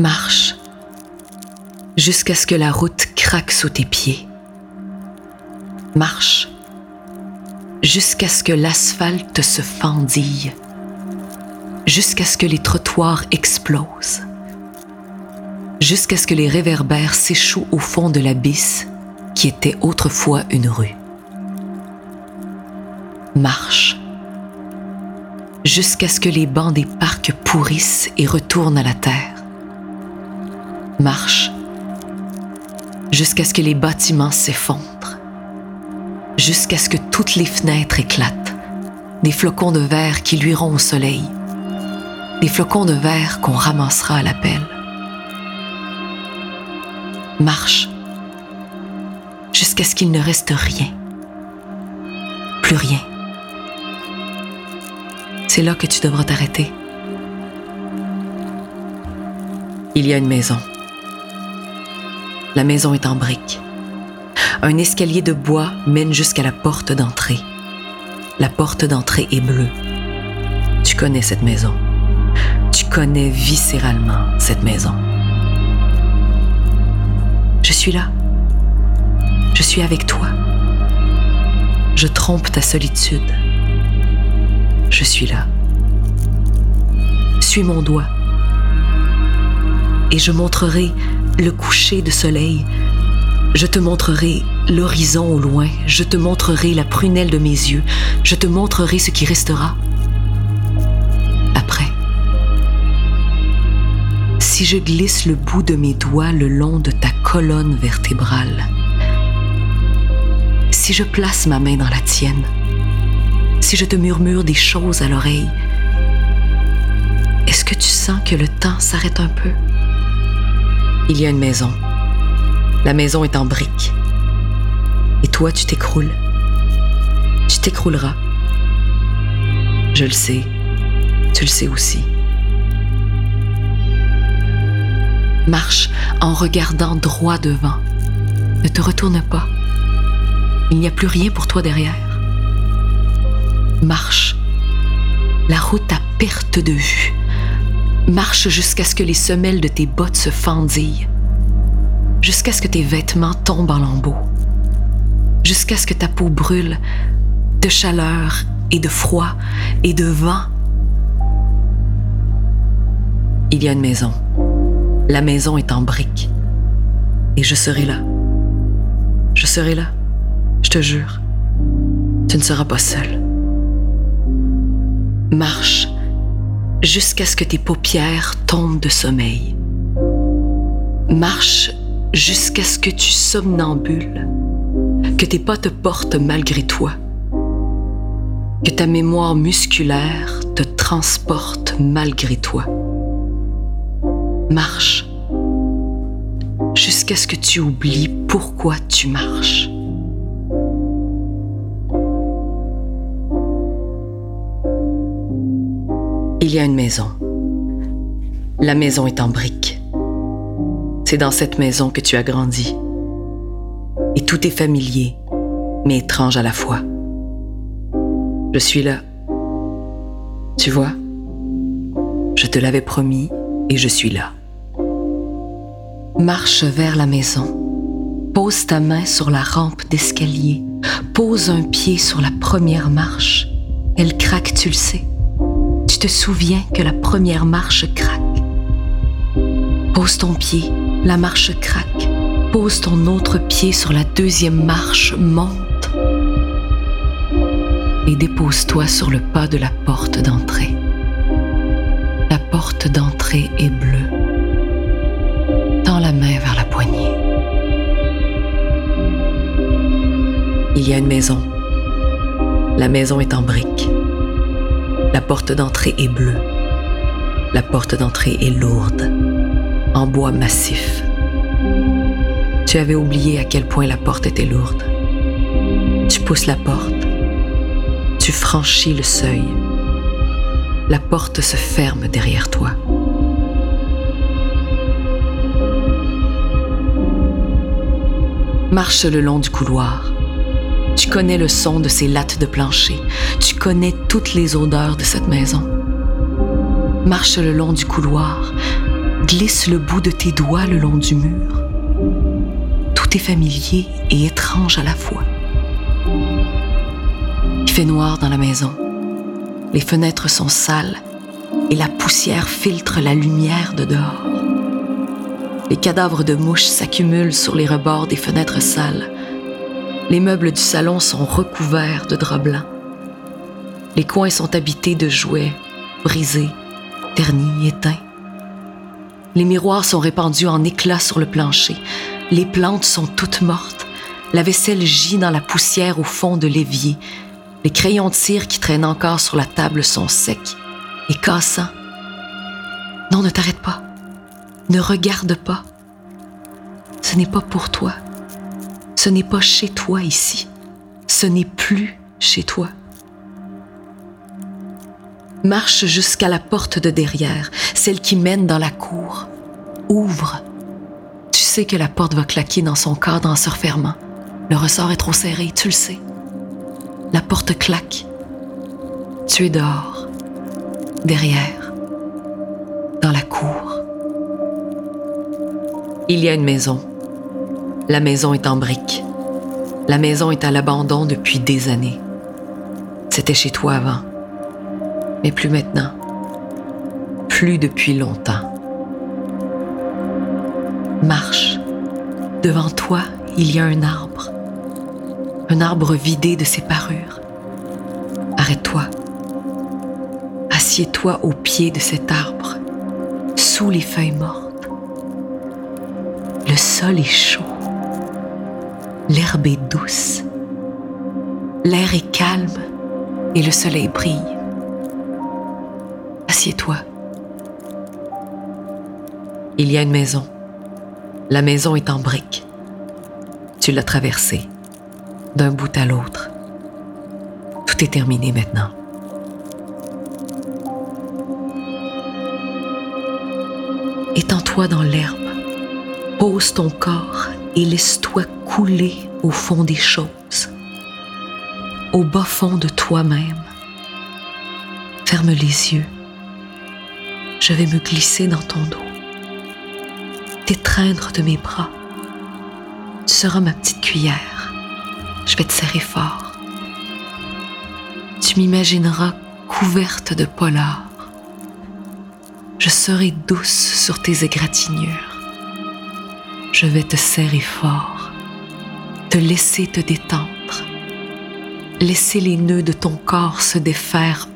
Marche jusqu'à ce que la route craque sous tes pieds. Marche jusqu'à ce que l'asphalte se fendille, jusqu'à ce que les trottoirs explosent, jusqu'à ce que les réverbères s'échouent au fond de l'abysse qui était autrefois une rue. Marche jusqu'à ce que les bancs des parcs pourrissent et retournent à la terre marche jusqu'à ce que les bâtiments s'effondrent, jusqu'à ce que toutes les fenêtres éclatent, des flocons de verre qui luiront au soleil, des flocons de verre qu'on ramassera à la pelle. Marche jusqu'à ce qu'il ne reste rien, plus rien. C'est là que tu devras t'arrêter. Il y a une maison. La maison est en briques. Un escalier de bois mène jusqu'à la porte d'entrée. La porte d'entrée est bleue. Tu connais cette maison. Tu connais viscéralement cette maison. Je suis là. Je suis avec toi. Je trompe ta solitude. Je suis là. Suis mon doigt. Et je montrerai le coucher de soleil. Je te montrerai l'horizon au loin, je te montrerai la prunelle de mes yeux, je te montrerai ce qui restera après. Si je glisse le bout de mes doigts le long de ta colonne vertébrale, si je place ma main dans la tienne, si je te murmure des choses à l'oreille, est-ce que tu sens que le temps s'arrête un peu? Il y a une maison. La maison est en briques. Et toi, tu t'écroules. Tu t'écrouleras. Je le sais. Tu le sais aussi. Marche en regardant droit devant. Ne te retourne pas. Il n'y a plus rien pour toi derrière. Marche. La route à perte de vue. Marche jusqu'à ce que les semelles de tes bottes se fendillent, jusqu'à ce que tes vêtements tombent en lambeaux, jusqu'à ce que ta peau brûle de chaleur et de froid et de vent. Il y a une maison. La maison est en briques. Et je serai là. Je serai là. Je te jure. Tu ne seras pas seul. Marche jusqu'à ce que tes paupières tombent de sommeil. Marche jusqu'à ce que tu somnambules, que tes pas te portent malgré toi, que ta mémoire musculaire te transporte malgré toi. Marche jusqu'à ce que tu oublies pourquoi tu marches. Il y a une maison. La maison est en briques. C'est dans cette maison que tu as grandi. Et tout est familier, mais étrange à la fois. Je suis là. Tu vois, je te l'avais promis et je suis là. Marche vers la maison. Pose ta main sur la rampe d'escalier. Pose un pied sur la première marche. Elle craque, tu le sais te souviens que la première marche craque. Pose ton pied, la marche craque. Pose ton autre pied sur la deuxième marche, monte. Et dépose-toi sur le pas de la porte d'entrée. La porte d'entrée est bleue. Tends la main vers la poignée. Il y a une maison. La maison est en briques. La porte d'entrée est bleue. La porte d'entrée est lourde, en bois massif. Tu avais oublié à quel point la porte était lourde. Tu pousses la porte. Tu franchis le seuil. La porte se ferme derrière toi. Marche le long du couloir. Tu connais le son de ces lattes de plancher. Tu connais toutes les odeurs de cette maison. Marche le long du couloir. Glisse le bout de tes doigts le long du mur. Tout est familier et étrange à la fois. Il fait noir dans la maison. Les fenêtres sont sales et la poussière filtre la lumière de dehors. Les cadavres de mouches s'accumulent sur les rebords des fenêtres sales. Les meubles du salon sont recouverts de draps blancs. Les coins sont habités de jouets brisés, ternis, éteints. Les miroirs sont répandus en éclats sur le plancher. Les plantes sont toutes mortes. La vaisselle gît dans la poussière au fond de l'évier. Les crayons de cire qui traînent encore sur la table sont secs et cassants. Non, ne t'arrête pas. Ne regarde pas. Ce n'est pas pour toi. Ce n'est pas chez toi ici. Ce n'est plus chez toi. Marche jusqu'à la porte de derrière, celle qui mène dans la cour. Ouvre. Tu sais que la porte va claquer dans son cadre en se refermant. Le ressort est trop serré, tu le sais. La porte claque. Tu es dehors, derrière, dans la cour. Il y a une maison. La maison est en briques. La maison est à l'abandon depuis des années. C'était chez toi avant, mais plus maintenant. Plus depuis longtemps. Marche. Devant toi, il y a un arbre un arbre vidé de ses parures. Arrête-toi. Assieds-toi au pied de cet arbre, sous les feuilles mortes. Le sol est chaud. L'herbe est douce. L'air est calme et le soleil brille. Assieds-toi. Il y a une maison. La maison est en briques. Tu l'as traversée d'un bout à l'autre. Tout est terminé maintenant. Étends-toi dans l'herbe, pose ton corps et laisse-toi couler au fond des choses, au bas fond de toi-même. Ferme les yeux. Je vais me glisser dans ton dos, t'étreindre de mes bras. Tu seras ma petite cuillère je vais te serrer fort. Tu m'imagineras couverte de polar. Je serai douce sur tes égratignures. Je vais te serrer fort, te laisser te détendre, laisser les nœuds de ton corps se défaire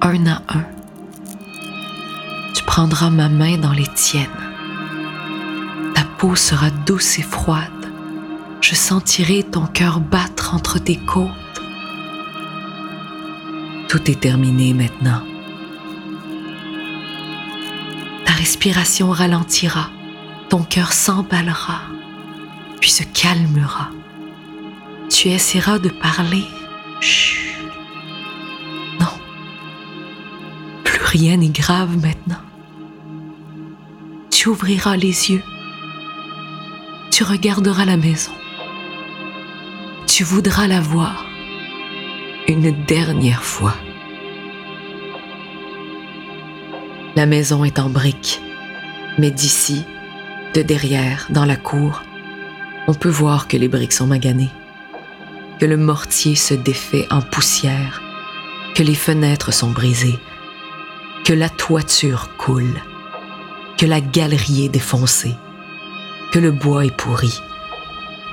un à un. Tu prendras ma main dans les tiennes. Ta peau sera douce et froide je sentirai ton cœur battre entre tes côtes. Tout est terminé maintenant. Ta respiration ralentira, ton cœur s'emballera, puis se calmera. Tu essaieras de parler. Chut. Non. Plus rien n'est grave maintenant. Tu ouvriras les yeux. Tu regarderas la maison tu voudras la voir une dernière fois. La maison est en briques, mais d'ici, de derrière, dans la cour, on peut voir que les briques sont maganées, que le mortier se défait en poussière, que les fenêtres sont brisées, que la toiture coule, que la galerie est défoncée, que le bois est pourri,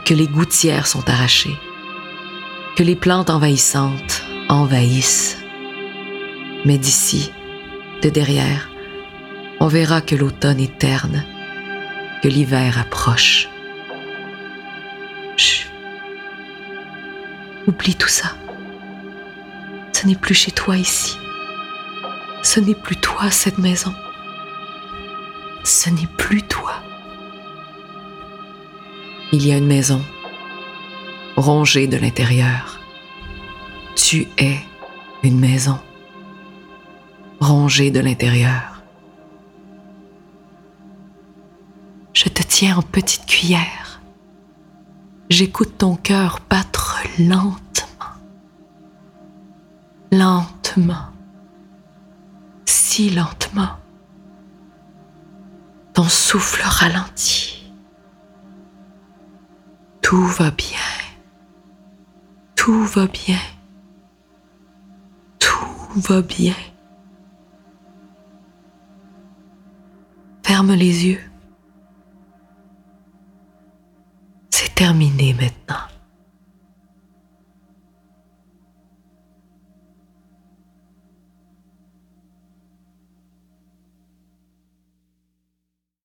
que les gouttières sont arrachées, que les plantes envahissantes envahissent. Mais d'ici, de derrière, on verra que l'automne est terne, l'hiver approche. Chut. Oublie tout ça. Ce n'est plus chez toi ici. Ce n'est plus toi cette maison. Ce n'est plus toi. Il y a une maison, rongée de l'intérieur. Tu es une maison, rongée de l'intérieur. Je te tiens en petite cuillère. J'écoute ton cœur battre lentement, lentement, si lentement. Ton souffle ralentit. Tout va bien. Tout va bien. Tout va bien. Ferme les yeux. Terminé maintenant.